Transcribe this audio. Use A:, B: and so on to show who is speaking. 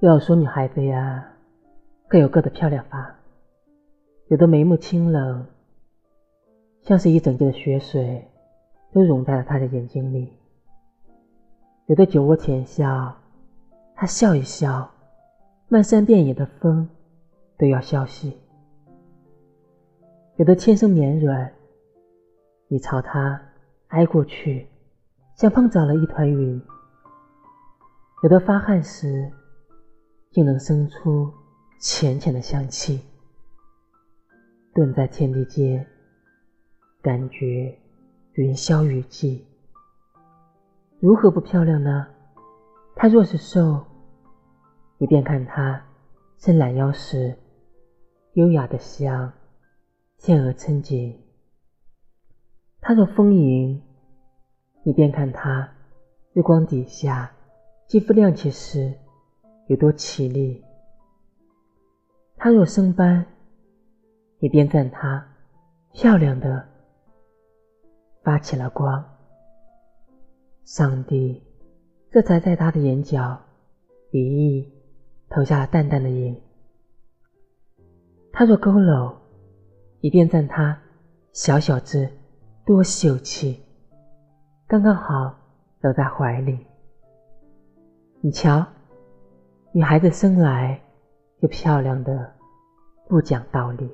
A: 要说女孩子呀，各有各的漂亮法。有的眉目清冷，像是一整季的雪水都融在了她的眼睛里；有的酒窝浅笑，她笑一笑，漫山遍野的风都要消息；有的天生绵软，你朝她挨过去，像碰着了一团云；有的发汗时，竟能生出浅浅的香气。顿在天地间，感觉云消雨霁。如何不漂亮呢？她若是瘦，你便看她伸懒腰时优雅的像天鹅撑颈；她若丰盈，你便看她日光底下肌肤亮起时有多绮丽；她若生斑。你便赞她漂亮的发起了光，上帝这才在她的眼角、鼻翼投下了淡淡的影。她若佝偻，你便赞她小小只多秀气，刚刚好搂在怀里。你瞧，女孩子生来就漂亮的不讲道理。